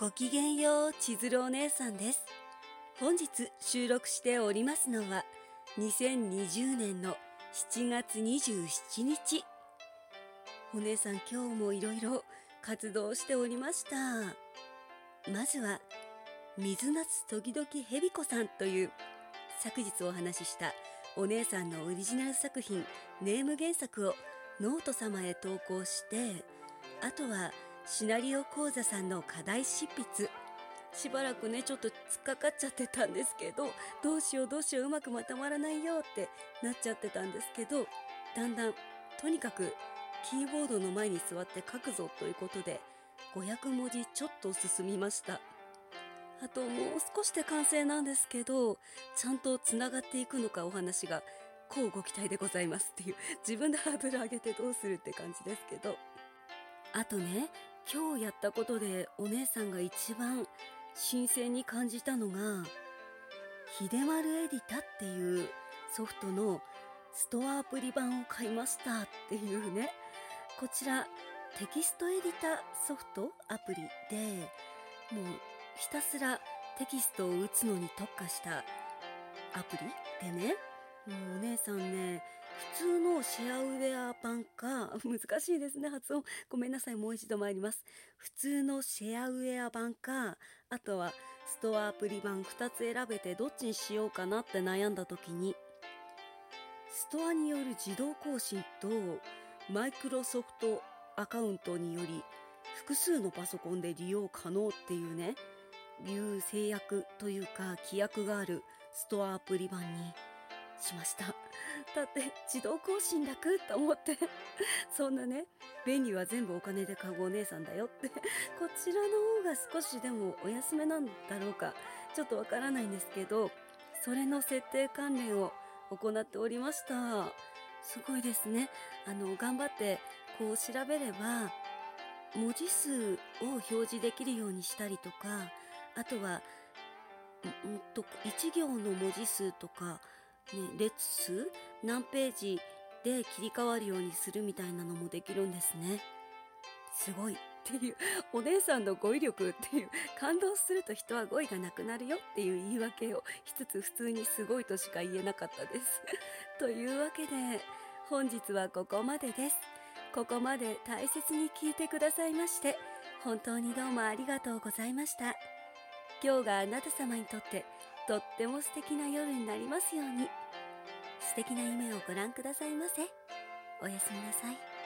ごきげんよう、千鶴お姉さんです。本日収録しておりますのは、2020年の7月27日。お姉さん今日もいろいろ活動しておりました。まずは、水夏時々ヘビ子さんという昨日お話ししたお姉さんのオリジナル作品ネーム原作をノート様へ投稿してあとはシナリオ講座さんの課題執筆。しばらくねちょっと突っかかっちゃってたんですけどどうしようどうしよううまくまとまらないよってなっちゃってたんですけどだんだんとにかくキーボードの前に座って書くぞということで500文字ちょっと進みました。あともう少しで完成なんですけどちゃんとつながっていくのかお話がこうご期待でございますっていう自分でハードル上げてどうするって感じですけど。あとね今日やったことでお姉さんが一番新鮮に感じたのが、秀丸エディタっていうソフトのストアアプリ版を買いましたっていうね、こちらテキストエディタソフトアプリで、もうひたすらテキストを打つのに特化したアプリでね、もうお姉さんね、普通のシェアウェア版か、難しいですね、発音。ごめんなさい、もう一度参ります。普通のシェアウェア版か、あとはストアアプリ版2つ選べてどっちにしようかなって悩んだ時に、ストアによる自動更新と、マイクロソフトアカウントにより、複数のパソコンで利用可能っていうね、いう制約というか規約があるストアアプリ版にしました。だって自動更新楽と思って。そんなね便利は全部お金で買うお姉さんだよって。こちらの方が少しでもお安めなんだろうか。ちょっとわからないんですけどそれの設定関連を行っておりました。すごいですね。あの頑張ってこう調べれば文字数を表示できるようにしたりとかあとはんと1行の文字数とか、列数何ページで切り替わるようにするみたいなのもできるんですね。すごいっていう、お姉さんの語彙力っていう、感動すると人は語彙がなくなるよっていう言い訳をしつつ普通にすごいとしか言えなかったです。というわけで、本日はここまでです。ここまで大切に聞いてくださいまして、本当にどうもありがとうございました。今日があなた様にとってとっても素敵な夜になりますように。素敵な夢をご覧くださいませ。おやすみなさい。